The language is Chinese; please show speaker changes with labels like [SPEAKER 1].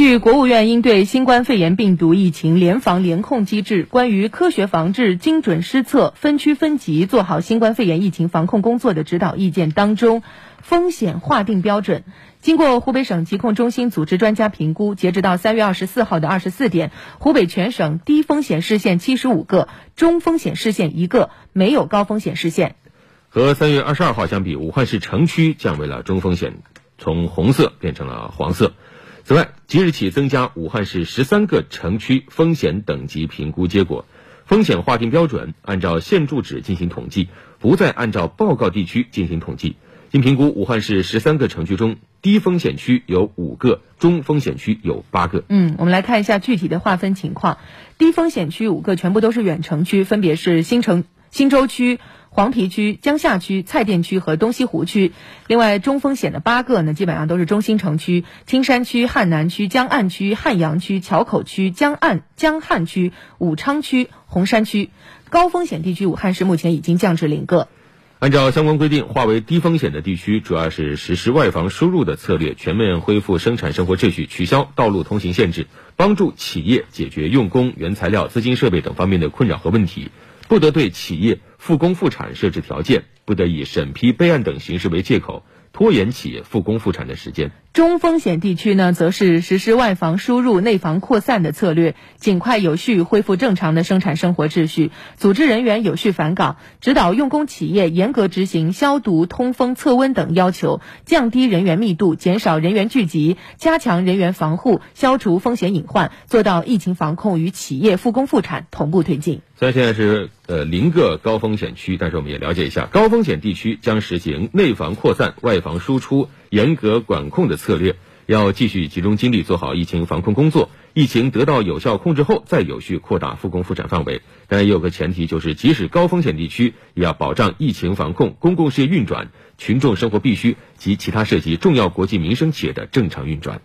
[SPEAKER 1] 据国务院应对新冠肺炎病毒疫情联防联控机制关于科学防治、精准施策、分区分级做好新冠肺炎疫情防控工作的指导意见当中，风险划定标准经过湖北省疾控中心组织专家评估，截止到三月二十四号的二十四点，湖北全省低风险市县七十五个，中风险市县一个，没有高风险市县。
[SPEAKER 2] 和三月二十二号相比，武汉市城区降为了中风险，从红色变成了黄色。此外，即日起增加武汉市十三个城区风险等级评估结果，风险划定标准按照现住址进行统计，不再按照报告地区进行统计。经评估，武汉市十三个城区中，低风险区有五个，中风险区有八个。
[SPEAKER 1] 嗯，我们来看一下具体的划分情况。低风险区五个全部都是远城区，分别是新城、新洲区。黄陂区、江夏区、蔡甸区和东西湖区，另外中风险的八个呢，基本上都是中心城区、青山区、汉南区、江岸区、汉阳区、硚口区、江岸江汉区、武昌区、洪山区。高风险地区，武汉市目前已经降至零个。
[SPEAKER 2] 按照相关规定，划为低风险的地区，主要是实施外防输入的策略，全面恢复生产生活秩序，取消道路通行限制，帮助企业解决用工、原材料、资金设备等方面的困扰和问题。不得对企业复工复产设置条件，不得以审批备案等形式为借口拖延企业复工复产的时间。
[SPEAKER 1] 中风险地区呢，则是实施外防输入、内防扩散的策略，尽快有序恢复正常的生产生活秩序，组织人员有序返岗，指导用工企业严格执行消毒、通风、测温等要求，降低人员密度，减少人员聚集，加强人员防护，消除风险隐患，做到疫情防控与企业复工复产同步推进。
[SPEAKER 2] 虽然现在是呃零个高风险区，但是我们也了解一下，高风险地区将实行内防扩散、外防输出。严格管控的策略，要继续集中精力做好疫情防控工作。疫情得到有效控制后，再有序扩大复工复产范围。但也有个前提，就是即使高风险地区，也要保障疫情防控、公共事业运转、群众生活必须及其他涉及重要国计民生企业的正常运转。